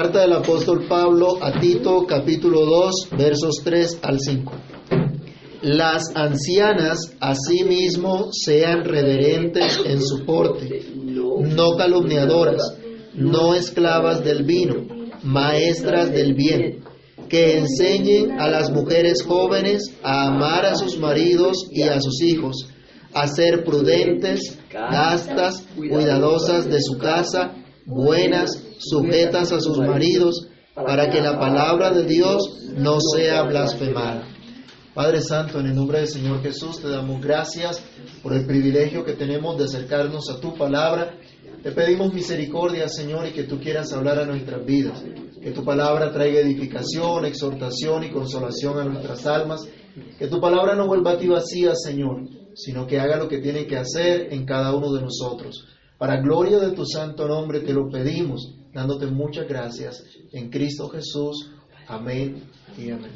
Carta del apóstol Pablo a Tito, capítulo 2, versos 3 al 5. Las ancianas asimismo sean reverentes en su porte, no calumniadoras, no esclavas del vino, maestras del bien, que enseñen a las mujeres jóvenes a amar a sus maridos y a sus hijos, a ser prudentes, castas, cuidadosas de su casa, buenas, sujetas a sus maridos, para que la palabra de Dios no sea blasfemada. Padre Santo, en el nombre del Señor Jesús, te damos gracias por el privilegio que tenemos de acercarnos a tu palabra. Te pedimos misericordia, Señor, y que tú quieras hablar a nuestras vidas. Que tu palabra traiga edificación, exhortación y consolación a nuestras almas. Que tu palabra no vuelva a ti vacía, Señor, sino que haga lo que tiene que hacer en cada uno de nosotros. Para gloria de tu santo nombre te lo pedimos, dándote muchas gracias en Cristo Jesús. Amén y amén.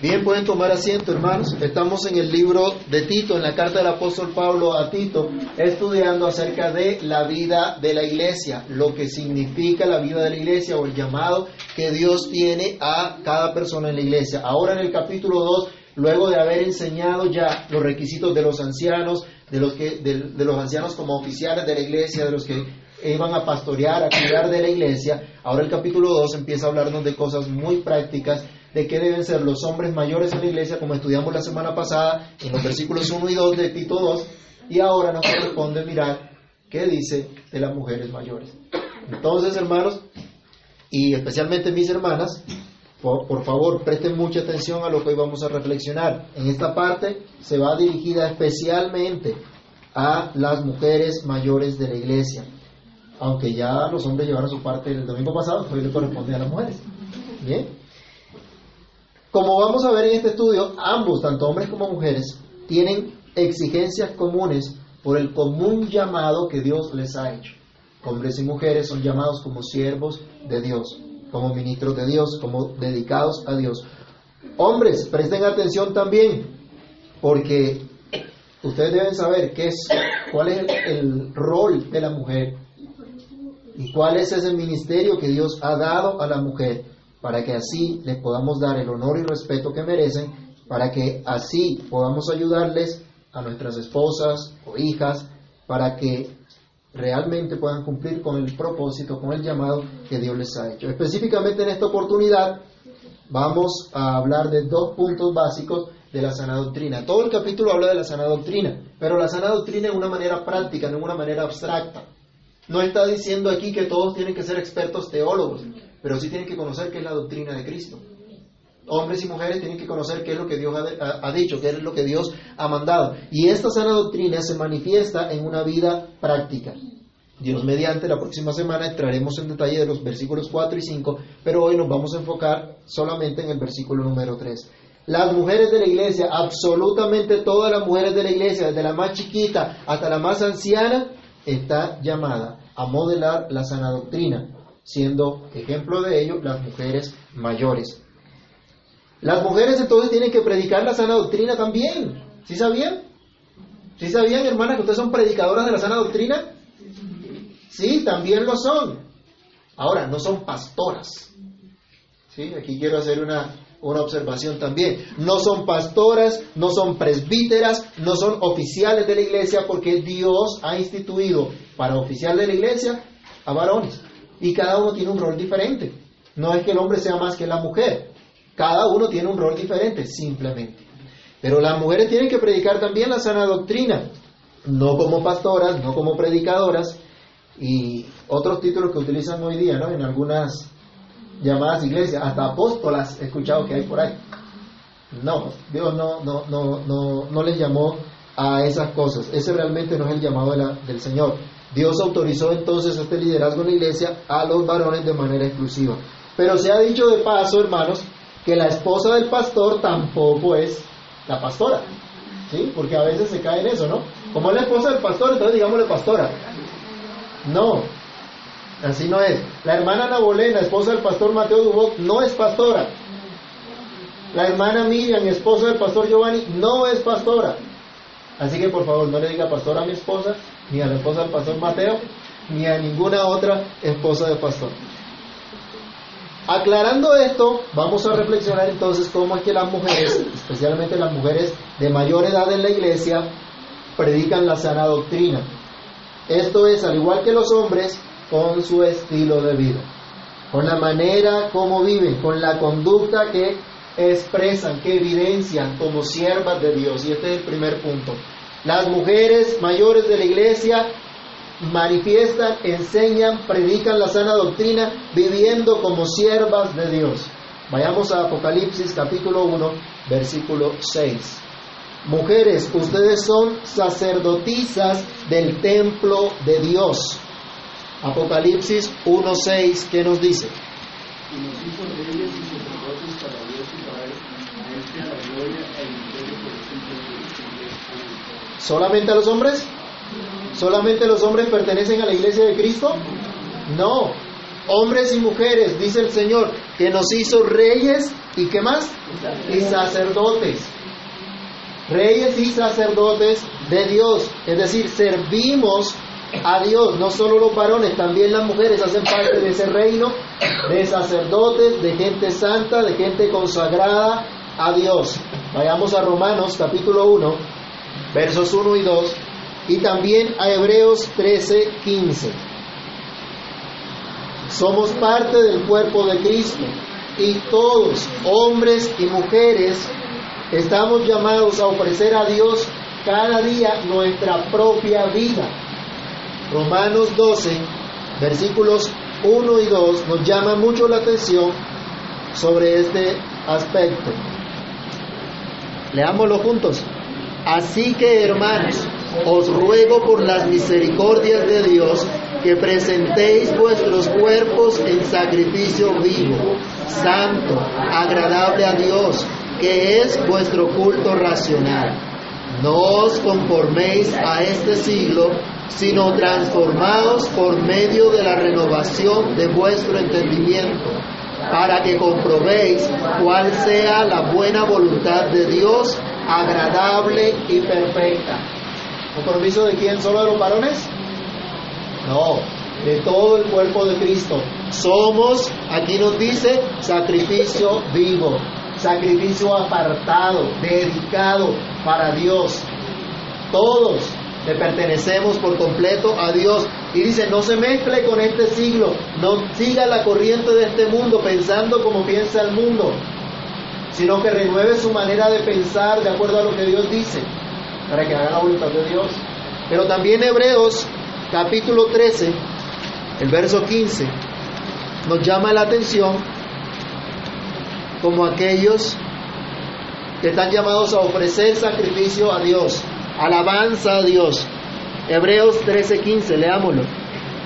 Bien, pueden tomar asiento, hermanos. Estamos en el libro de Tito, en la carta del apóstol Pablo a Tito, estudiando acerca de la vida de la iglesia, lo que significa la vida de la iglesia o el llamado que Dios tiene a cada persona en la iglesia. Ahora en el capítulo 2, luego de haber enseñado ya los requisitos de los ancianos, de los, que, de, de los ancianos como oficiales de la iglesia, de los que iban a pastorear, a cuidar de la iglesia, ahora el capítulo 2 empieza a hablarnos de cosas muy prácticas de qué deben ser los hombres mayores en la iglesia, como estudiamos la semana pasada en los versículos 1 y 2 de Tito 2, y ahora nos corresponde mirar qué dice de las mujeres mayores. Entonces, hermanos, y especialmente mis hermanas, por, por, favor, presten mucha atención a lo que hoy vamos a reflexionar. En esta parte se va dirigida especialmente a las mujeres mayores de la iglesia. Aunque ya los hombres llevaron su parte el domingo pasado, hoy le corresponde a las mujeres. Bien. Como vamos a ver en este estudio, ambos, tanto hombres como mujeres, tienen exigencias comunes por el común llamado que Dios les ha hecho. Hombres y mujeres son llamados como siervos de Dios, como ministros de Dios, como dedicados a Dios. Hombres, presten atención también, porque ustedes deben saber qué es, cuál es el, el rol de la mujer y cuál es ese ministerio que Dios ha dado a la mujer para que así les podamos dar el honor y respeto que merecen, para que así podamos ayudarles a nuestras esposas o hijas, para que realmente puedan cumplir con el propósito, con el llamado que Dios les ha hecho. Específicamente en esta oportunidad vamos a hablar de dos puntos básicos de la sana doctrina. Todo el capítulo habla de la sana doctrina, pero la sana doctrina en una manera práctica, no en una manera abstracta. No está diciendo aquí que todos tienen que ser expertos teólogos, pero sí tienen que conocer qué es la doctrina de Cristo. Hombres y mujeres tienen que conocer qué es lo que Dios ha, dicho, qué es lo que Dios ha mandado. Y esta sana doctrina se manifiesta en una vida práctica. Dios mediante, la próxima semana entraremos en detalle de los versículos 4 y 5, pero hoy nos vamos a enfocar solamente en el versículo número 3. Las mujeres de la iglesia, absolutamente todas las mujeres de la iglesia, desde la más chiquita hasta la más anciana, está llamada a modelar la sana doctrina siendo ejemplo de ello las mujeres mayores. Las mujeres entonces tienen que predicar la sana doctrina también. ¿Sí sabían? ¿Sí sabían, hermanas, que ustedes son predicadoras de la sana doctrina? Sí, también lo son. Ahora, no son pastoras. ¿Sí? Aquí quiero hacer una, una observación también. No son pastoras, no son presbíteras, no son oficiales de la iglesia, porque Dios ha instituido para oficial de la iglesia a varones. Y cada uno tiene un rol diferente. No es que el hombre sea más que la mujer. Cada uno tiene un rol diferente, simplemente. Pero las mujeres tienen que predicar también la sana doctrina. No como pastoras, no como predicadoras. Y otros títulos que utilizan hoy día, ¿no? En algunas llamadas iglesias, hasta apóstolas he escuchado que hay por ahí. No, Dios no, no, no, no, no les llamó a esas cosas. Ese realmente no es el llamado de del Señor. Dios autorizó entonces este liderazgo en la iglesia a los varones de manera exclusiva. Pero se ha dicho de paso, hermanos, que la esposa del pastor tampoco es la pastora. ¿Sí? Porque a veces se cae en eso, ¿no? Como es la esposa del pastor, entonces digámosle pastora. No, así no es. La hermana Nabolén, la esposa del pastor Mateo Dubó, no es pastora. La hermana Miriam, esposa del pastor Giovanni, no es pastora. Así que por favor, no le diga pastora a mi esposa, ni a la esposa del pastor Mateo, ni a ninguna otra esposa del pastor. Aclarando esto, vamos a reflexionar entonces cómo es que las mujeres, especialmente las mujeres de mayor edad en la iglesia, predican la sana doctrina. Esto es, al igual que los hombres, con su estilo de vida, con la manera como viven, con la conducta que expresan, que evidencian como siervas de Dios. Y este es el primer punto. Las mujeres mayores de la iglesia manifiestan, enseñan, predican la sana doctrina, viviendo como siervas de Dios. Vayamos a Apocalipsis capítulo 1, versículo 6. Mujeres, ustedes son sacerdotisas del templo de Dios. Apocalipsis 1.6, ¿qué nos dice? ¿Solamente a los hombres? ¿Solamente los hombres pertenecen a la iglesia de Cristo? No. Hombres y mujeres, dice el Señor, que nos hizo reyes y qué más? Y sacerdotes. Reyes y sacerdotes de Dios. Es decir, servimos a Dios. No solo los varones, también las mujeres hacen parte de ese reino de sacerdotes, de gente santa, de gente consagrada a Dios. Vayamos a Romanos capítulo 1, versos 1 y 2 y también a Hebreos 13, 15. Somos parte del cuerpo de Cristo y todos, hombres y mujeres, estamos llamados a ofrecer a Dios cada día nuestra propia vida. Romanos 12, versículos 1 y 2 nos llama mucho la atención sobre este aspecto. Leámoslo juntos. Así que, hermanos, os ruego por las misericordias de Dios que presentéis vuestros cuerpos en sacrificio vivo, santo, agradable a Dios, que es vuestro culto racional. No os conforméis a este siglo, sino transformaos por medio de la renovación de vuestro entendimiento, para que comprobéis cuál sea la buena voluntad de Dios, agradable y perfecta. ¿Compromiso de quién? ¿Solo de los varones? No, de todo el cuerpo de Cristo. Somos, aquí nos dice, sacrificio vivo, sacrificio apartado, dedicado para Dios. Todos le pertenecemos por completo a Dios. Y dice, no se mezcle con este siglo, no siga la corriente de este mundo pensando como piensa el mundo, sino que renueve su manera de pensar de acuerdo a lo que Dios dice para que haga la voluntad de Dios. Pero también Hebreos capítulo 13, el verso 15, nos llama la atención como aquellos que están llamados a ofrecer sacrificio a Dios, alabanza a Dios. Hebreos 13, 15, leámoslo.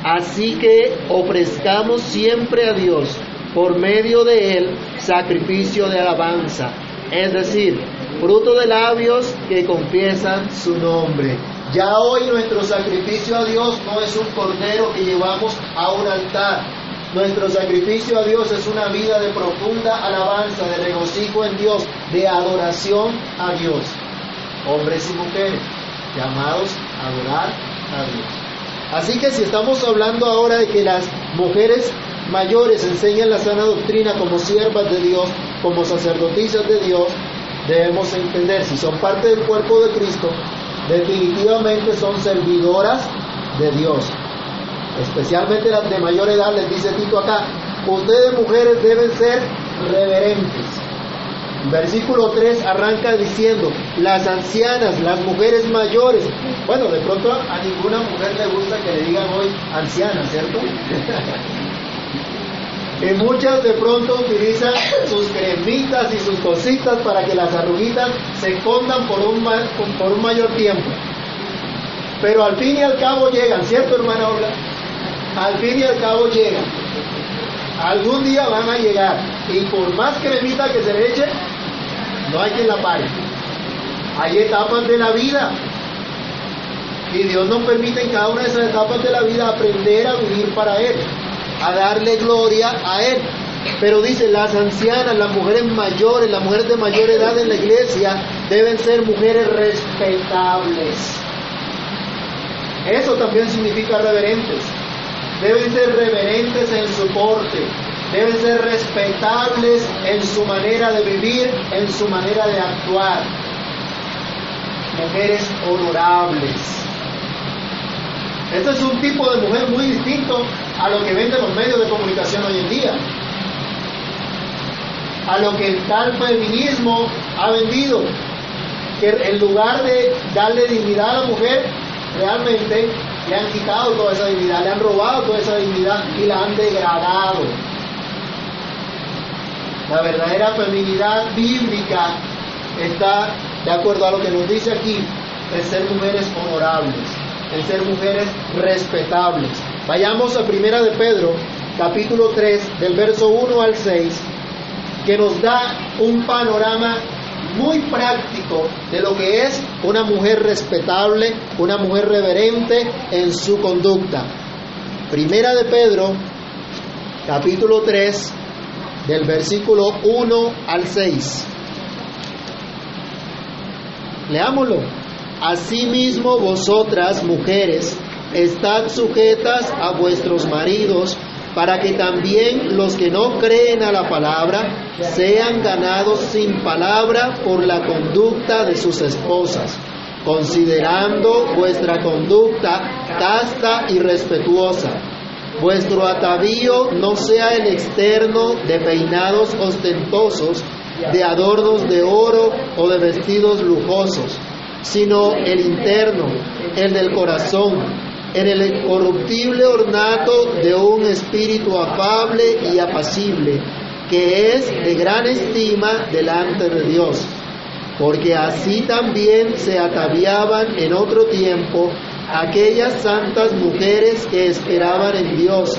Así que ofrezcamos siempre a Dios por medio de él sacrificio de alabanza, es decir, fruto de labios que confiesan su nombre. Ya hoy nuestro sacrificio a Dios no es un cordero que llevamos a un altar. Nuestro sacrificio a Dios es una vida de profunda alabanza, de regocijo en Dios, de adoración a Dios. Hombres y mujeres llamados a adorar a Dios. Así que si estamos hablando ahora de que las mujeres mayores enseñan la sana doctrina como siervas de Dios, como sacerdotisas de Dios, debemos entender, si son parte del cuerpo de Cristo, definitivamente son servidoras de Dios. Especialmente las de mayor edad, les dice Tito acá, ustedes mujeres deben ser reverentes. Versículo 3 arranca diciendo, las ancianas, las mujeres mayores. Bueno, de pronto a ninguna mujer le gusta que le digan hoy anciana, ¿cierto? Y muchas de pronto utilizan sus cremitas y sus cositas para que las arruguitas se escondan por un, por un mayor tiempo. Pero al fin y al cabo llegan, ¿cierto hermana Olga? Al fin y al cabo llegan. Algún día van a llegar. Y por más cremita que se le eche, no hay quien la pare. Hay etapas de la vida. Y Dios nos permite en cada una de esas etapas de la vida aprender a vivir para Él a darle gloria a Él. Pero dice, las ancianas, las mujeres mayores, las mujeres de mayor edad en la iglesia deben ser mujeres respetables. Eso también significa reverentes. Deben ser reverentes en su porte, deben ser respetables en su manera de vivir, en su manera de actuar. Mujeres honorables. Este es un tipo de mujer muy distinto a lo que venden los medios de comunicación hoy en día. A lo que el tal feminismo ha vendido. Que en lugar de darle dignidad a la mujer, realmente le han quitado toda esa dignidad, le han robado toda esa dignidad y la han degradado. La verdadera feminidad bíblica está, de acuerdo a lo que nos dice aquí, en ser mujeres honorables, en ser mujeres respetables. Vayamos a Primera de Pedro, capítulo 3, del verso 1 al 6, que nos da un panorama muy práctico de lo que es una mujer respetable, una mujer reverente en su conducta. Primera de Pedro, capítulo 3, del versículo 1 al 6. Leámoslo. Asimismo vosotras, mujeres, estad sujetas a vuestros maridos, para que también los que no creen a la palabra sean ganados sin palabra por la conducta de sus esposas, considerando vuestra conducta casta y respetuosa. Vuestro atavío no sea el externo de peinados ostentosos, de adornos de oro o de vestidos lujosos, sino el interno, el del corazón, en el corruptible ornato de un espíritu afable y apacible, que es de gran estima delante de Dios, porque así también se ataviaban en otro tiempo aquellas santas mujeres que esperaban en Dios,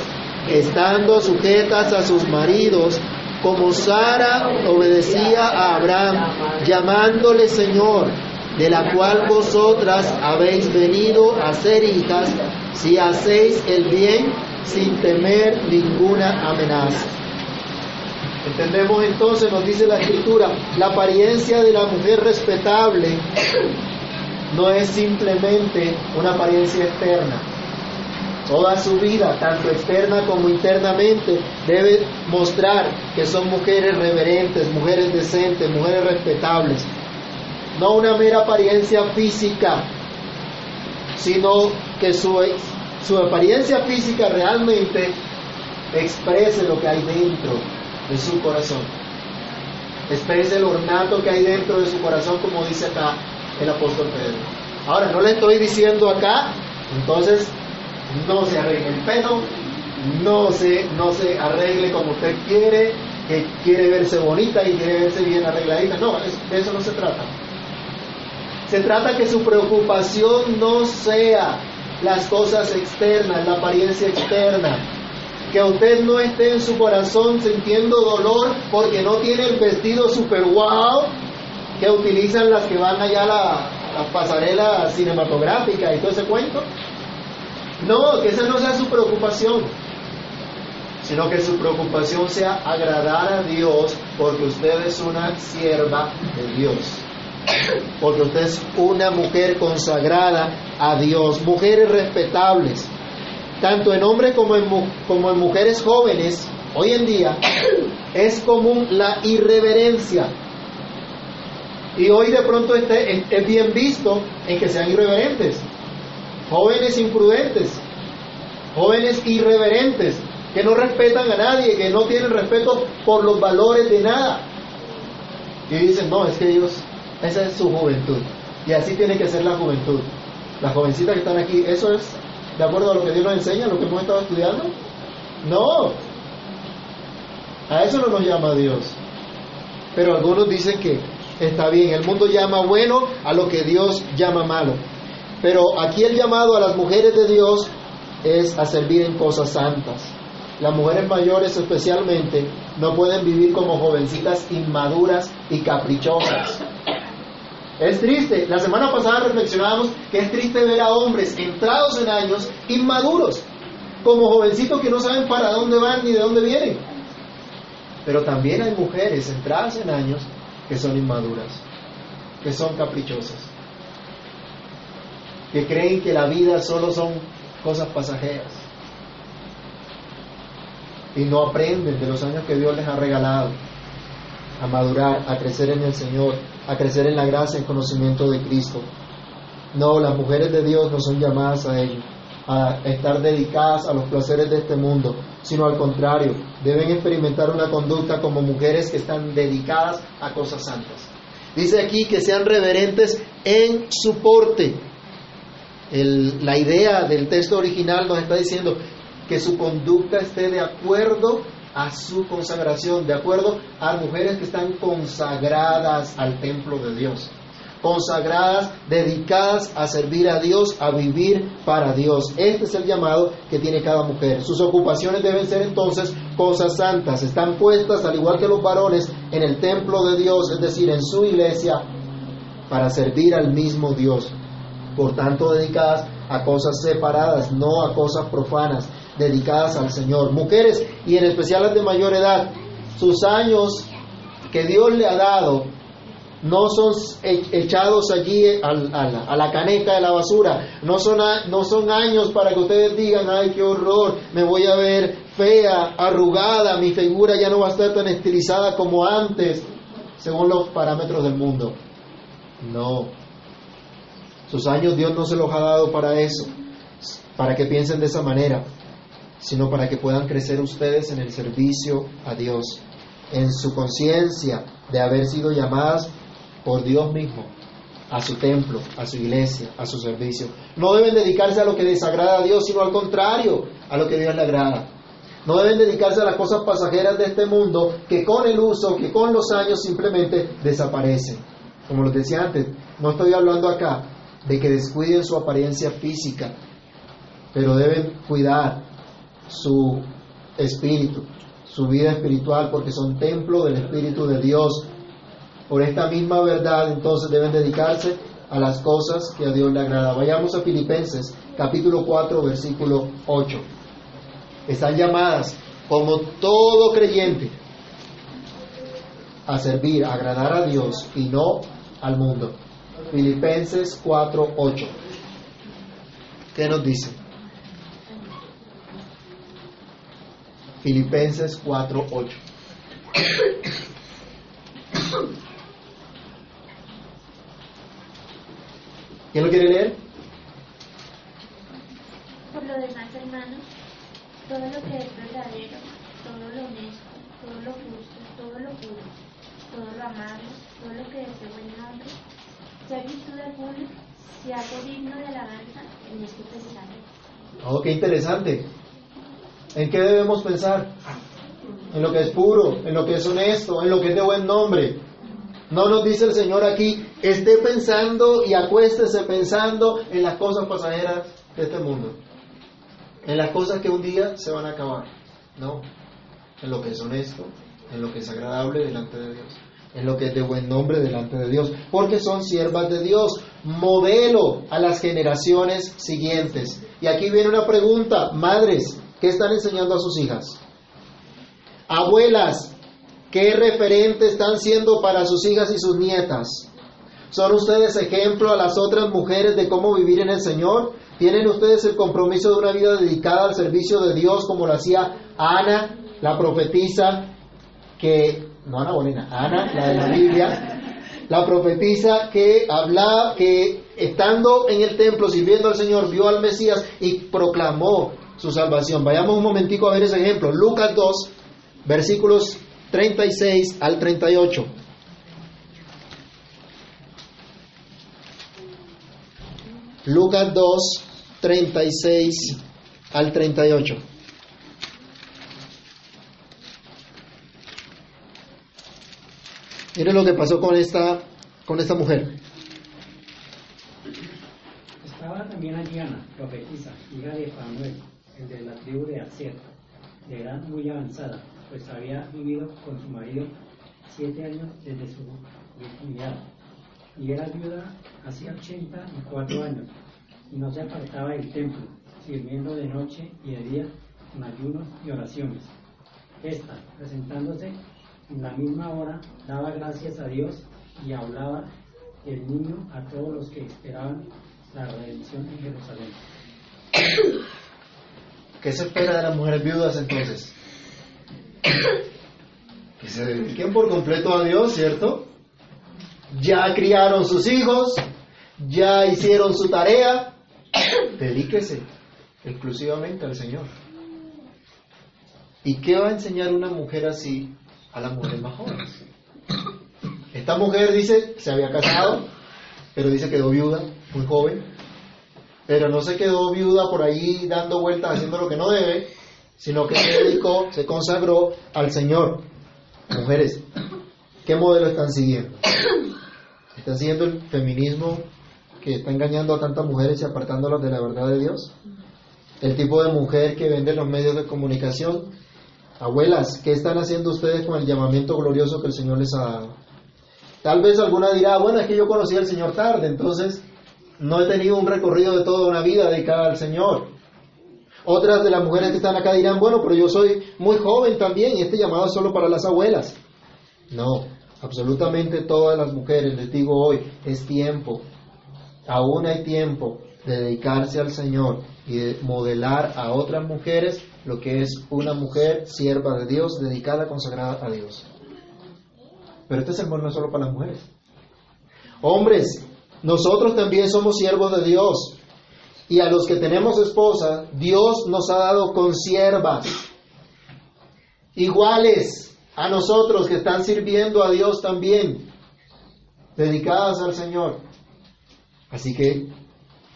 estando sujetas a sus maridos, como Sara obedecía a Abraham, llamándole Señor de la cual vosotras habéis venido a ser hijas, si hacéis el bien sin temer ninguna amenaza. Entendemos entonces, nos dice la escritura, la apariencia de la mujer respetable no es simplemente una apariencia externa. Toda su vida, tanto externa como internamente, debe mostrar que son mujeres reverentes, mujeres decentes, mujeres respetables, no una mera apariencia física, sino que su, su apariencia física realmente exprese lo que hay dentro de su corazón. Exprese el ornato que hay dentro de su corazón, como dice acá el apóstol Pedro. Ahora, no le estoy diciendo acá, entonces no se arregle el pelo, no se, no se arregle como usted quiere, que quiere verse bonita y quiere verse bien arregladita. No, de eso no se trata. Se trata que su preocupación no sea las cosas externas, la apariencia externa. Que usted no esté en su corazón sintiendo dolor porque no tiene el vestido super wow que utilizan las que van allá a la, la pasarela cinematográfica y todo ese cuento. No, que esa no sea su preocupación, sino que su preocupación sea agradar a Dios porque usted es una sierva de Dios porque usted es una mujer consagrada a Dios, mujeres respetables, tanto en hombres como en, mujeres jóvenes, hoy en día es común la irreverencia. Y hoy de pronto este, es bien visto en que sean irreverentes, jóvenes imprudentes, jóvenes irreverentes, que no respetan a nadie, que no tienen respeto por los valores de nada. Y dicen, no, es que ellos esa es su juventud. Y así tiene que ser la juventud. Las jovencitas que están aquí, ¿eso es de acuerdo a lo que Dios nos enseña, lo que hemos estado estudiando? No. A eso no nos llama Dios. Pero algunos dicen que está bien, el mundo llama bueno a lo que Dios llama malo. Pero aquí el llamado a las mujeres de Dios es a servir en cosas santas. Las mujeres mayores especialmente no pueden vivir como jovencitas inmaduras y caprichosas. Es triste. La semana pasada reflexionábamos que es triste ver a hombres entrados en años inmaduros, como jovencitos que no saben para dónde van ni de dónde vienen. Pero también hay mujeres entradas en años que son inmaduras, que son caprichosas, que creen que la vida solo son cosas pasajeras. y no aprenden de los años que Dios les ha regalado a madurar, a crecer en el Señor, a crecer en la gracia y conocimiento de Cristo. No, las mujeres de Dios no son llamadas a ello, a estar dedicadas a los placeres de este mundo, sino al contrario, deben experimentar una conducta como mujeres que están dedicadas a cosas santas. Dice aquí que sean reverentes en su porte. la idea del texto original nos está diciendo que su conducta esté de acuerdo a su consagración, de acuerdo a mujeres que están consagradas al templo de Dios, consagradas, dedicadas a servir a Dios, a vivir para Dios. Este es el llamado que tiene cada mujer. Sus ocupaciones deben ser entonces cosas santas, están puestas al igual que los varones en el templo de Dios, es decir, en su iglesia, para servir al mismo Dios. Por tanto, dedicadas a cosas separadas, no a cosas profanas dedicadas al Señor. Mujeres, y en especial las de mayor edad, sus años que Dios le ha dado no son echados allí a, la, caneca de la basura, no son, no son años para que ustedes digan, ay, qué horror, me voy a ver fea, arrugada, mi figura ya no va a estar tan estilizada como antes, según los parámetros del mundo. No, sus años Dios no se los ha dado para eso, para que piensen de esa manera sino para que puedan crecer ustedes en el servicio a Dios, en su conciencia de haber sido llamadas por Dios mismo a su templo, a su iglesia, a su servicio. No deben dedicarse a lo que desagrada a Dios, sino al contrario, a lo que Dios le agrada. No deben dedicarse a las cosas pasajeras de este mundo que con el uso, que con los años simplemente desaparecen. Como les decía antes, no estoy hablando acá de que descuiden su apariencia física, pero deben cuidar su espíritu, su vida espiritual, porque son templo del Espíritu de Dios. Por esta misma verdad, entonces deben dedicarse a las cosas que a Dios le agrada. Vayamos a Filipenses, capítulo 4, versículo 8. Están llamadas, como todo creyente, a servir, agradar a Dios y no al mundo. Filipenses 4, 8. ¿Qué nos dice? Filipenses 4:8. ¿Quién lo quiere leer? Por lo demás, hermanos, todo lo que es verdadero, todo lo honesto, todo lo justo, todo lo puro, todo lo amable, todo lo que es de buen nombre, si hay virtud alguna, si algo digno de alabanza, en este pensamiento. Oh, qué interesante. ¿En qué debemos pensar? En lo que es puro, en lo que es honesto, en lo que es de buen nombre. No nos dice el Señor aquí, esté pensando y acuéstese pensando en las cosas pasajeras de este mundo. En las cosas que un día se van a acabar. No, en lo que es honesto, en lo que es agradable delante de Dios, en lo que es de buen nombre delante de Dios, porque son siervas de Dios, modelo a las generaciones siguientes. Y aquí viene una pregunta, madres, ¿Qué están enseñando a sus hijas? Abuelas, ¿qué referente están siendo para sus hijas y sus nietas? ¿Son ustedes ejemplo a las otras mujeres de cómo vivir en el Señor? ¿Tienen ustedes el compromiso de una vida dedicada al servicio de Dios como lo hacía Ana, la profetisa, que, no Ana Ana, la de la Biblia, la profetisa que hablaba, que estando en el templo sirviendo al Señor, vio al Mesías y proclamó su salvación. Vayamos un momentico a ver ese ejemplo. Lucas 2, versículos 36 al 38. Lucas 2, 36 al 38. Miren lo que pasó con esta, con esta mujer. Estaba también Ana, profetisa, hija de Fanuel el de la tribu de Aser, de edad muy avanzada, pues había vivido con su marido siete años desde su virginidad, y era viuda hacía 84 años, y no se apartaba del templo, sirviendo de noche y de día con ayunos y oraciones. Esta, presentándose en la misma hora, daba gracias a Dios y hablaba el niño a todos los que esperaban la redención en Jerusalén. ¿Qué se espera de las mujeres viudas entonces? se dediquen por completo a Dios, ¿cierto? Ya criaron sus hijos, ya hicieron su tarea, dedíquese exclusivamente al Señor. ¿Y qué va a enseñar una mujer así a las mujeres más jóvenes? Esta mujer dice, se había casado, pero dice quedó viuda, muy joven, pero no se quedó viuda por ahí dando vueltas haciendo lo que no debe, sino que se dedicó, se consagró al Señor. Mujeres, ¿qué modelo están siguiendo? ¿Están siguiendo el feminismo que está engañando a tantas mujeres y apartándolas de la verdad de Dios? ¿El tipo de mujer que vende los medios de comunicación? Abuelas, ¿qué están haciendo ustedes con el llamamiento glorioso que el Señor les ha dado? Tal vez alguna dirá, bueno, es que yo conocí al Señor tarde, entonces no he tenido un recorrido de toda una vida dedicada al Señor. Otras de las mujeres que están acá dirán, bueno, pero yo soy muy joven también y este llamado es solo para las abuelas. No, absolutamente todas las mujeres, les digo hoy, es tiempo. Aún hay tiempo de dedicarse al Señor y de modelar a otras mujeres lo que es una mujer sierva de Dios, dedicada, consagrada a Dios. Pero este sermón no es solo para las mujeres. Hombres, nosotros también somos siervos de Dios. Y a los que tenemos esposa, Dios nos ha dado consiervas iguales a nosotros que están sirviendo a Dios también, dedicadas al Señor. Así que,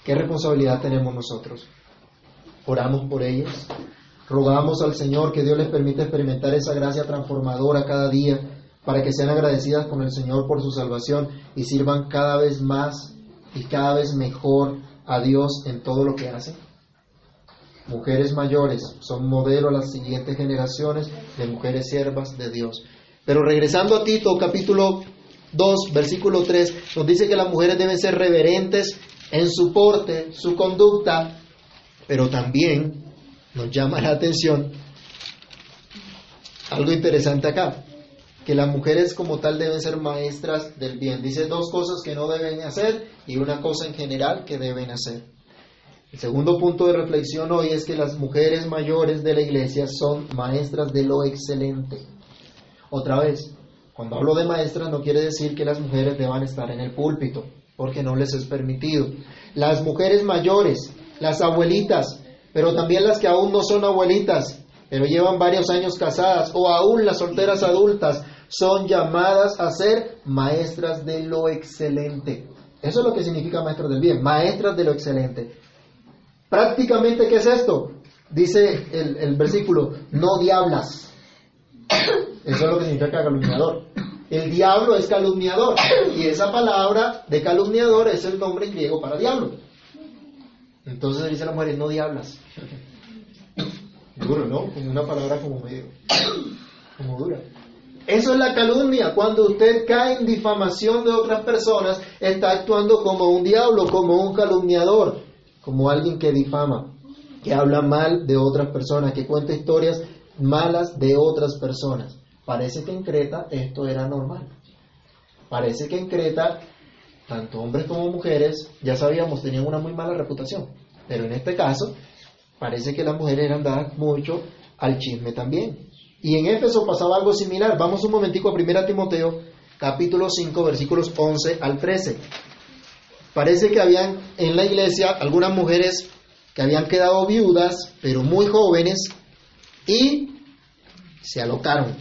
¿qué responsabilidad tenemos nosotros? Oramos por ellas, rogamos al Señor que Dios les permita experimentar esa gracia transformadora cada día para que sean agradecidas con el Señor por su salvación y sirvan cada vez más y cada vez mejor a Dios en todo lo que hacen? Mujeres mayores son modelo a las siguientes generaciones de mujeres siervas de Dios. Pero regresando a Tito, capítulo 2, versículo 3, nos dice que las mujeres deben ser reverentes en su porte, su conducta, pero también nos llama la atención algo interesante acá, que las mujeres como tal deben ser maestras del bien. Dice dos cosas que no deben hacer y una cosa en general que deben hacer. El segundo punto de reflexión hoy es que las mujeres mayores de la iglesia son maestras de lo excelente. Otra vez, cuando hablo de maestras no quiere decir que las mujeres deban estar en el púlpito, porque no les es permitido. Las mujeres mayores, las abuelitas, pero también las que aún no son abuelitas, pero llevan varios años casadas, o aún las solteras adultas, son llamadas a ser maestras de lo excelente. Eso es lo que significa maestras del bien, maestras de lo excelente. Prácticamente, ¿qué es esto? Dice el, el versículo, no diablas. Eso es lo que significa calumniador. El diablo es calumniador. Y esa palabra de calumniador es el nombre griego para diablo. Entonces dice la mujer, no diablas. Duro, ¿no? Como una palabra como medio, como dura. Eso es la calumnia. Cuando usted cae en difamación de otras personas, está actuando como un diablo, como un calumniador, como alguien que difama, que habla mal de otras personas, que cuenta historias malas de otras personas. Parece que en Creta esto era normal. Parece que en Creta, tanto hombres como mujeres, ya sabíamos, tenían una muy mala reputación. Pero en este caso, parece que las mujeres eran dadas mucho al chisme también. Y en Éfeso pasaba algo similar. Vamos un momentico a 1 Timoteo, capítulo 5, versículos 11 al 13. Parece que habían en la iglesia algunas mujeres que habían quedado viudas, pero muy jóvenes, y se alocaron,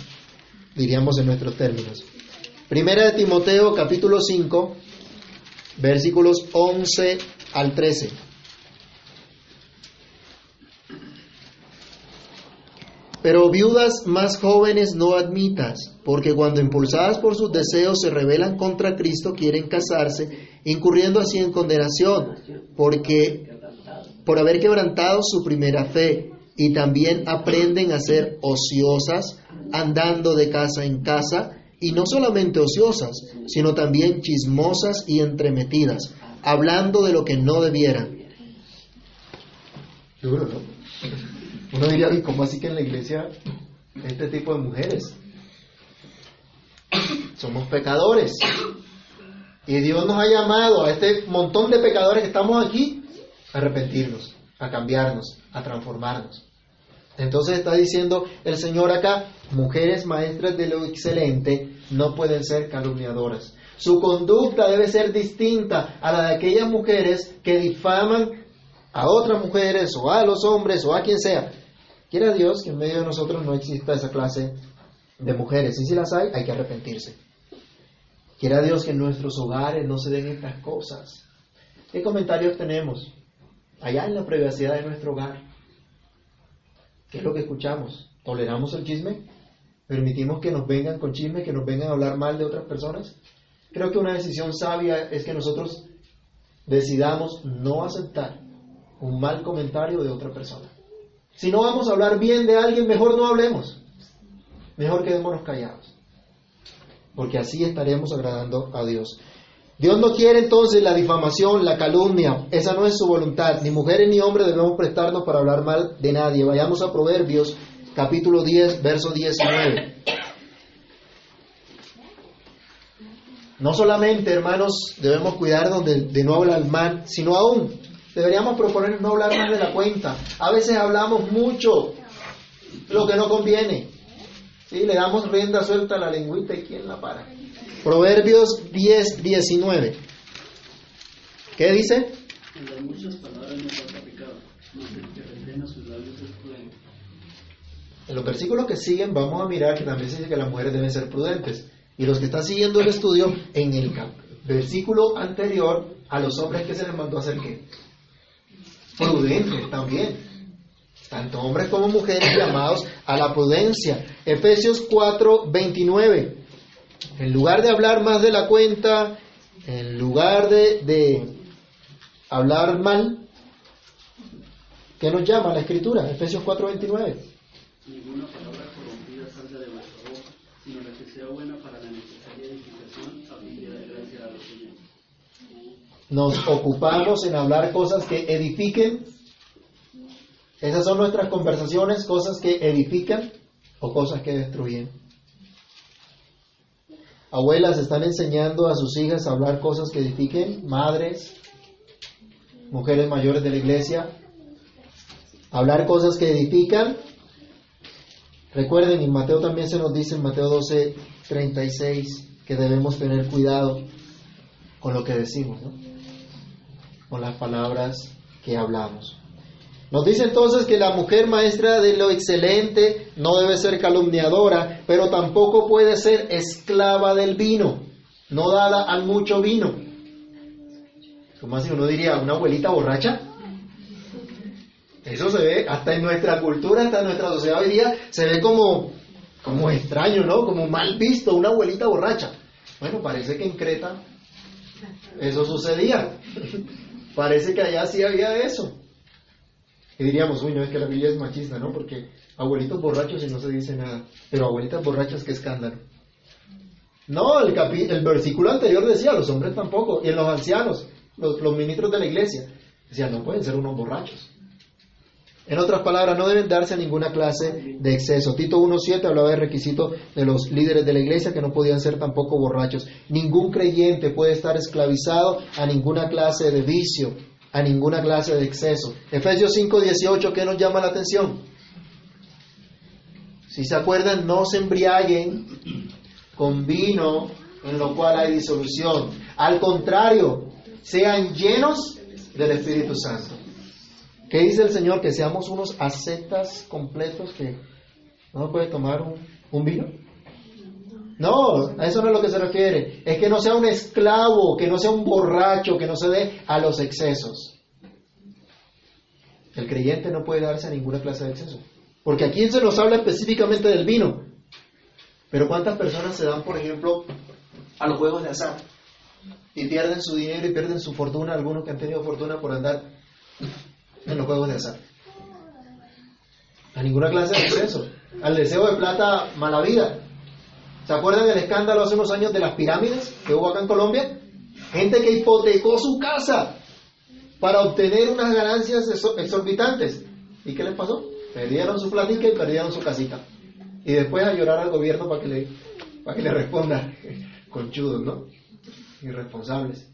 diríamos en nuestros términos. Primera de Timoteo, capítulo 5, versículos 11 al 13. Pero viudas más jóvenes no admitas, porque cuando impulsadas por sus deseos se rebelan contra Cristo, quieren casarse, incurriendo así en condenación, porque por haber quebrantado su primera fe, y también aprenden a ser ociosas, andando de casa en casa, y no solamente ociosas, sino también chismosas y entremetidas, hablando de lo que no debieran. Uno diría, ¿y cómo así que en la iglesia este tipo de mujeres? Somos pecadores. Y Dios nos ha llamado a este montón de pecadores que estamos aquí a arrepentirnos, a cambiarnos, a transformarnos. Entonces está diciendo el Señor acá, mujeres maestras de lo excelente no pueden ser calumniadoras. Su conducta debe ser distinta a la de aquellas mujeres que difaman a otras mujeres o a los hombres o a quien sea. Quiera Dios que en medio de nosotros no exista esa clase de mujeres. Y si las hay, hay que arrepentirse. Quiera Dios que en nuestros hogares no se den estas cosas. ¿Qué comentarios tenemos? Allá en la privacidad de nuestro hogar. ¿Qué es lo que escuchamos? ¿Toleramos el chisme? ¿Permitimos que nos vengan con chisme, que nos vengan a hablar mal de otras personas? Creo que una decisión sabia es que nosotros decidamos no aceptar un mal comentario de otra persona. Si no vamos a hablar bien de alguien, mejor no hablemos. Mejor quedémonos callados. Porque así estaremos agradando a Dios. Dios no quiere entonces la difamación, la calumnia. Esa no es su voluntad. Ni mujeres ni hombres debemos prestarnos para hablar mal de nadie. Vayamos a Proverbios capítulo 10, verso 19. No solamente, hermanos, debemos cuidarnos de, de no hablar mal, sino aún deberíamos proponer no hablar más de la cuenta. A veces hablamos mucho lo que no conviene. ¿Sí? Le damos rienda suelta a la lengüita y ¿quién la para? Proverbios 10, 19. ¿Qué dice? En las muchas palabras no falta pecado, mas el que refrena sus labios es prudente. En los versículos que siguen vamos a mirar que también se dice que las mujeres deben ser prudentes. Y los que están siguiendo el estudio, en el versículo anterior, a los hombres que se les mandó a hacer qué? Prudentes también. Tanto hombres como mujeres llamados a la prudencia. Efesios 4, 29. En lugar de hablar más de la cuenta, en lugar de, de hablar mal, ¿qué nos llama la escritura? Efesios 4, 29. Ninguna palabra corrompida salga de vuestra boca, sino la que sea buena para la necesaria edificación, a fin de gracia a los oyentes. Nos ocupamos en hablar cosas que edifiquen. Esas son nuestras conversaciones, cosas que edifican o cosas que destruyen. Abuelas están enseñando a sus hijas a hablar cosas que edifiquen, madres, mujeres mayores de la iglesia, hablar cosas que edifican. Recuerden, en Mateo también se nos dice en Mateo 12, 36, que debemos tener cuidado con lo que decimos, ¿no? Con las palabras que hablamos. Nos dice entonces que la mujer maestra de lo excelente no debe ser calumniadora, pero tampoco puede ser esclava del vino, no dada al mucho vino. Como así uno diría, una abuelita borracha. Eso se ve hasta en nuestra cultura, hasta en nuestra sociedad hoy día, se ve como, como extraño, ¿no? Como mal visto, una abuelita borracha. Bueno, parece que en Creta eso sucedía. Parece que allá sí había eso. Y diríamos, uy, no es que la Biblia es machista, ¿no? Porque abuelitos borrachos y no se dice nada. Pero abuelitas borrachas, qué escándalo. No, el, capi- el versículo anterior decía, los hombres tampoco. Y en los ancianos, los, los ministros de la iglesia, decían, no pueden ser unos borrachos. En otras palabras, no deben darse ninguna clase de exceso. Tito 1.7 hablaba de requisito de los líderes de la iglesia que no podían ser tampoco borrachos. Ningún creyente puede estar esclavizado a ninguna clase de vicio, a ninguna clase de exceso. Efesios 5.18, ¿qué nos llama la atención? Si se acuerdan, no se embriaguen con vino en lo cual hay disolución. Al contrario, sean llenos del Espíritu Santo. ¿Qué dice el Señor? Que seamos unos ascetas completos que no puede tomar un, vino. No, a eso no es lo que se refiere. Es que no sea un esclavo, que no sea un borracho, que no se dé a los excesos. El creyente no puede darse a ninguna clase de exceso. Porque aquí se nos habla específicamente del vino. Pero ¿cuántas personas se dan, por ejemplo, a los juegos de azar? Y pierden su dinero y pierden su fortuna, algunos que han tenido fortuna por andar A ninguna clase de exceso. Al deseo de plata, mala vida. ¿Se acuerdan del escándalo hace unos años de las pirámides que hubo acá en Colombia? Gente que hipotecó su casa para obtener unas ganancias exor- exorbitantes. ¿Y qué les pasó? Perdieron su platica y perdieron su casita. Y después a llorar al gobierno para que le, para que le responda. Conchudos, ¿no? Irresponsables.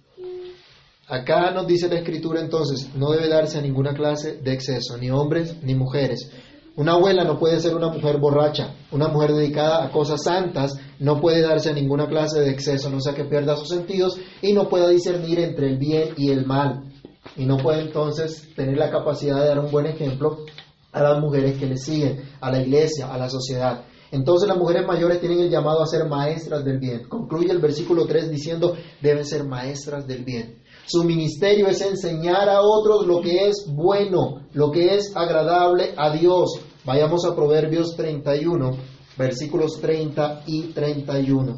Acá nos dice la escritura entonces, no debe darse a ninguna clase de exceso, ni hombres ni mujeres. Una abuela no puede ser una mujer borracha, una mujer dedicada a cosas santas, no puede darse a ninguna clase de exceso, no sea que pierda sus sentidos y no pueda discernir entre el bien y el mal. Y no puede entonces tener la capacidad de dar un buen ejemplo a las mujeres que le siguen, a la iglesia, a la sociedad. Entonces las mujeres mayores tienen el llamado a ser maestras del bien. Concluye el versículo 3 diciendo, deben ser maestras del bien. Su ministerio es enseñar a otros lo que es bueno, lo que es agradable a Dios. Vayamos a Proverbios 31, versículos 30 y 31.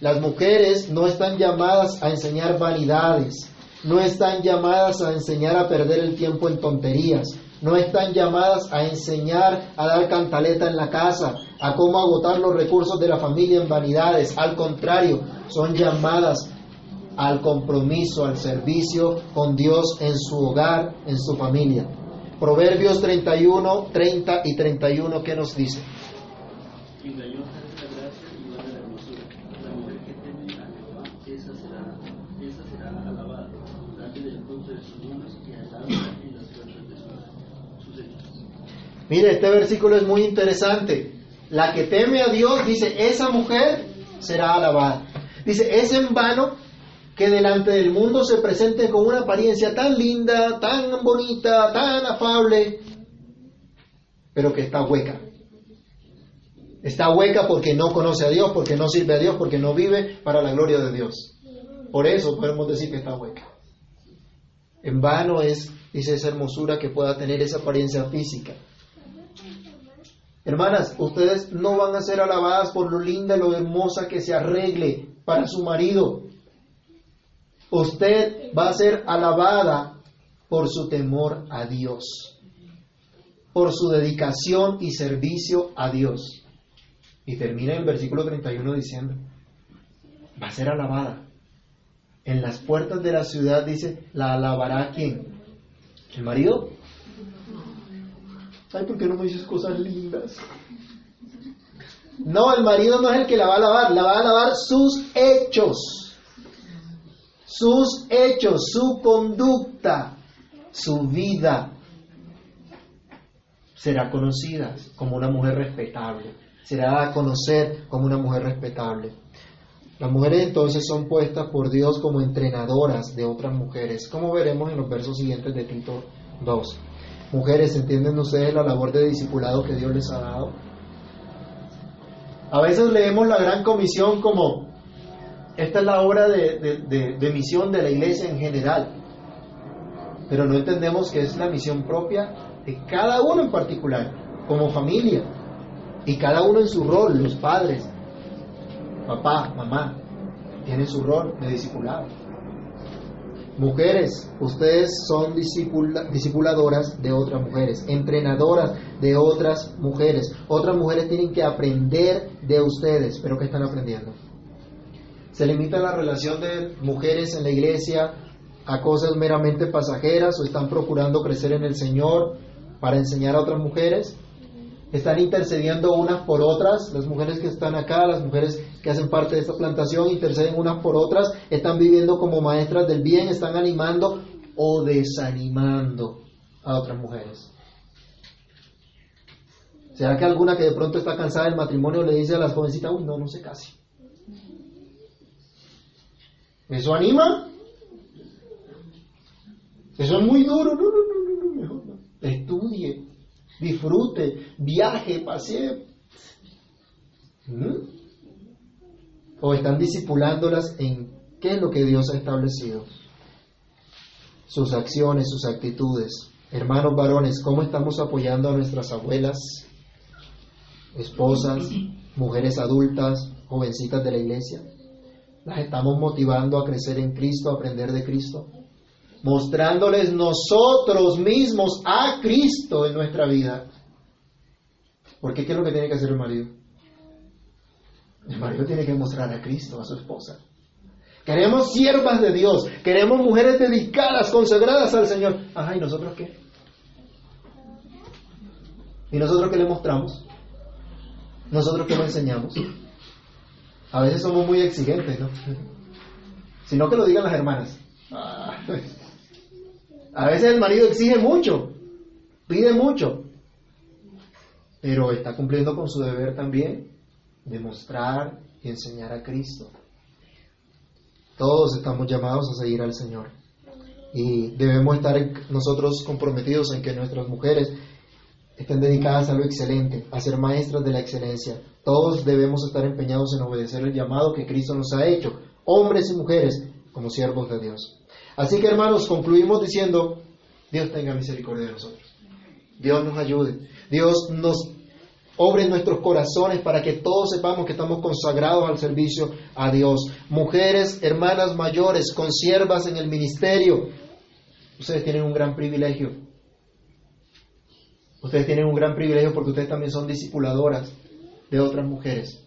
Las mujeres no están llamadas a enseñar vanidades, no están llamadas a enseñar a perder el tiempo en tonterías, no están llamadas a enseñar a dar cantaleta en la casa, a cómo agotar los recursos de la familia en vanidades. Al contrario, son llamadas al compromiso, al servicio con Dios en su hogar, en su familia. Proverbios 31, 30 y 31, ¿qué nos dice? Mire, este versículo es muy interesante. La que teme a Dios, dice, esa mujer será alabada. Dice, es en vano que delante del mundo se presente con una apariencia tan linda, tan bonita, tan afable, pero que está hueca. Está hueca porque no conoce a Dios, porque no sirve a Dios, porque no vive para la gloria de Dios. Por eso podemos decir que está hueca. En vano es, dice, esa hermosura que pueda tener esa apariencia física. Hermanas, ustedes no van a ser alabadas por lo linda y lo hermosa que se arregle para su marido. Usted va a ser alabada por su temor a Dios, por su dedicación y servicio a Dios. Y termina en el versículo 31 diciendo, va a ser alabada. En las puertas de la ciudad dice, ¿la alabará quién? ¿El marido? Ay, ¿por qué no me dices cosas lindas? No, el marido no es el que la va a alabar, la va a alabar sus hechos sus hechos, su conducta, su vida será conocida como una mujer respetable, será a conocer como una mujer respetable. Las mujeres entonces son puestas por Dios como entrenadoras de otras mujeres, como veremos en los versos siguientes de Tito 2. Mujeres, ¿entienden ustedes la labor de discipulado que Dios les ha dado? A veces leemos la gran comisión como esta es la obra de, misión de la iglesia en general. Pero no entendemos que es la misión propia de cada uno en particular, como familia. Y cada uno en su rol, los padres, papá, mamá, tienen su rol de discipulado. Mujeres, ustedes son discipuladoras de otras mujeres, entrenadoras de otras mujeres. Otras mujeres tienen que aprender de ustedes, pero ¿qué están aprendiendo? Se limita la relación de mujeres en la iglesia a cosas meramente pasajeras o están procurando crecer en el Señor para enseñar a otras mujeres. Están intercediendo unas por otras, las mujeres que están acá, las mujeres que hacen parte de esta plantación, interceden unas por otras, están viviendo como maestras del bien, están animando o desanimando a otras mujeres. ¿Será que alguna que de pronto está cansada del matrimonio le dice a las jovencitas, uy, no, no se casi? ¿Eso anima? Eso es muy duro. No, no, no, no, mejor no. Estudie, disfrute, viaje, pase. ¿Mm? O están discipulándolas en qué es lo que Dios ha establecido. Sus acciones, sus actitudes. Hermanos varones, ¿cómo estamos apoyando a nuestras abuelas, esposas, mujeres adultas, jovencitas de la iglesia? Las estamos motivando a crecer en Cristo, a aprender de Cristo, mostrándoles nosotros mismos a Cristo en nuestra vida. Porque ¿qué es lo que tiene que hacer el marido? El marido tiene que mostrar a Cristo, a su esposa. Queremos siervas de Dios, queremos mujeres dedicadas, consagradas al Señor. Ajá, ¿y nosotros qué? ¿Y nosotros qué le mostramos? ¿Nosotros qué le enseñamos? A veces somos muy exigentes, ¿no? Sino que lo digan las hermanas. A veces el marido exige mucho, pide mucho. pero está cumpliendo con su deber también de mostrar y enseñar a Cristo. Todos estamos llamados a seguir al Señor y debemos estar nosotros comprometidos en que nuestras mujeres estén dedicadas a lo excelente, a ser maestras de la excelencia. Todos debemos estar empeñados en obedecer el llamado que Cristo nos ha hecho, hombres y mujeres, como siervos de Dios. Así que hermanos, concluimos diciendo, Dios tenga misericordia de nosotros. Dios nos ayude. Dios nos obre en nuestros corazones para que todos sepamos que estamos consagrados al servicio a Dios. Mujeres, hermanas mayores, consiervas en el ministerio, ustedes tienen un gran privilegio. Ustedes tienen un gran privilegio porque ustedes también son discipuladoras de otras mujeres.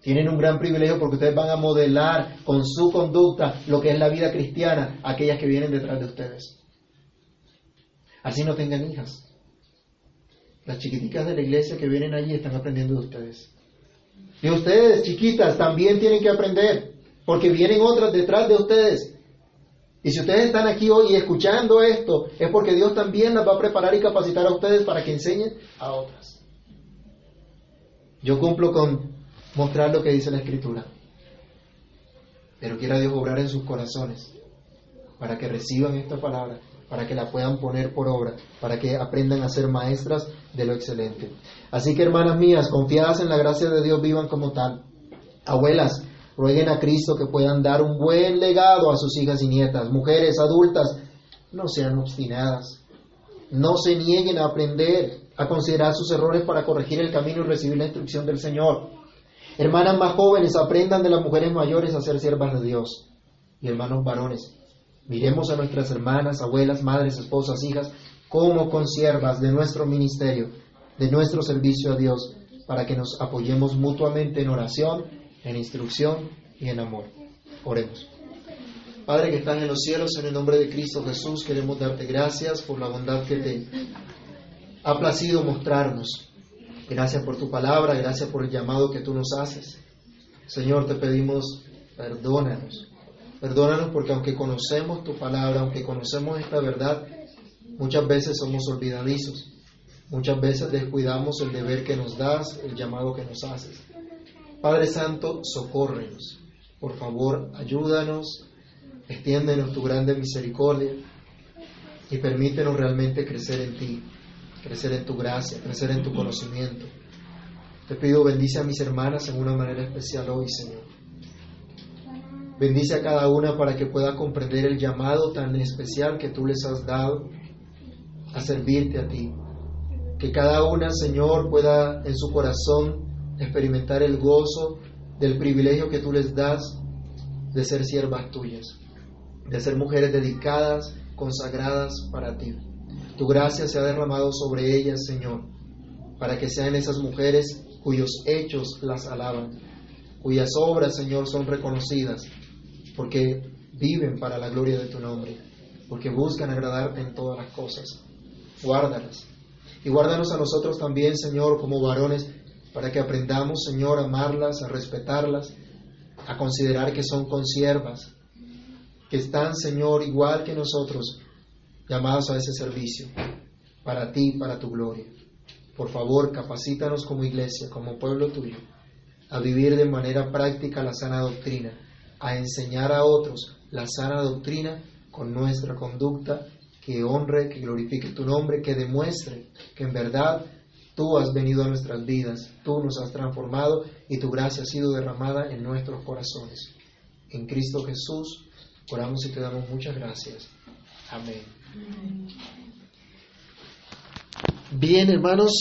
Tienen un gran privilegio porque ustedes van a modelar con su conducta lo que es la vida cristiana a aquellas que vienen detrás de ustedes. Así no tengan hijas. Las chiquiticas de la iglesia que vienen allí están aprendiendo de ustedes. Y ustedes, chiquitas, también tienen que aprender, porque vienen otras detrás de ustedes. Y si ustedes están aquí hoy escuchando esto, es porque Dios también las va a preparar y capacitar a ustedes para que enseñen a otras. Yo cumplo con mostrar lo que dice la Escritura, pero quiera Dios obrar en sus corazones para que reciban esta palabra para que la puedan poner por obra, para que aprendan a ser maestras de lo excelente. Así que hermanas mías, confiadas en la gracia de Dios, vivan como tal. Abuelas, rueguen a Cristo que puedan dar un buen legado a sus hijas y nietas. Mujeres adultas, no sean obstinadas. No se nieguen a aprender, a considerar sus errores para corregir el camino y recibir la instrucción del Señor. Hermanas más jóvenes, aprendan de las mujeres mayores a ser siervas de Dios. Y hermanos varones, Miremos a nuestras hermanas, abuelas, madres, esposas, hijas, como consiervas de nuestro ministerio, de nuestro servicio a Dios, para que nos apoyemos mutuamente en oración, en instrucción y en amor. Oremos. Padre que estás en los cielos, en el nombre de Cristo Jesús, queremos darte gracias por la bondad que te ha placido mostrarnos. Gracias por tu palabra, gracias por el llamado que tú nos haces. Señor, te pedimos, perdónanos Perdónanos porque aunque conocemos tu palabra, aunque conocemos esta verdad, muchas veces somos olvidadizos. Muchas veces descuidamos el deber que nos das, el llamado que nos haces. Padre Santo, socórrenos. Por favor, ayúdanos, extiéndenos tu grande misericordia y permítenos realmente crecer en ti, crecer en tu gracia, crecer en tu conocimiento. Te pido bendice a mis hermanas en una manera especial hoy, Señor. Bendice a cada una para que pueda comprender el llamado tan especial que tú les has dado a servirte a ti. Que cada una, Señor, pueda en su corazón experimentar el gozo del privilegio que tú les das de ser siervas tuyas, de ser mujeres dedicadas, consagradas para ti. Tu gracia se ha derramado sobre ellas, Señor, para que sean esas mujeres cuyos hechos las alaban, cuyas obras, Señor, son reconocidas porque viven para la gloria de tu nombre, porque buscan agradarte en todas las cosas. Guárdalas. Y guárdanos a nosotros también, Señor, como varones, para que aprendamos, Señor, a amarlas, a respetarlas, a considerar que son consiervas, que están, Señor, igual que nosotros, llamados a ese servicio, para ti, para tu gloria. Por favor, capacítanos como iglesia, como pueblo tuyo, a vivir de manera práctica la sana doctrina a enseñar a otros la sana doctrina con nuestra conducta que honre, que glorifique tu nombre, que demuestre que en verdad tú has venido a nuestras vidas, tú nos has transformado y tu gracia ha sido derramada en nuestros corazones. En Cristo Jesús oramos y te damos muchas gracias. Amén. Bien, hermanos.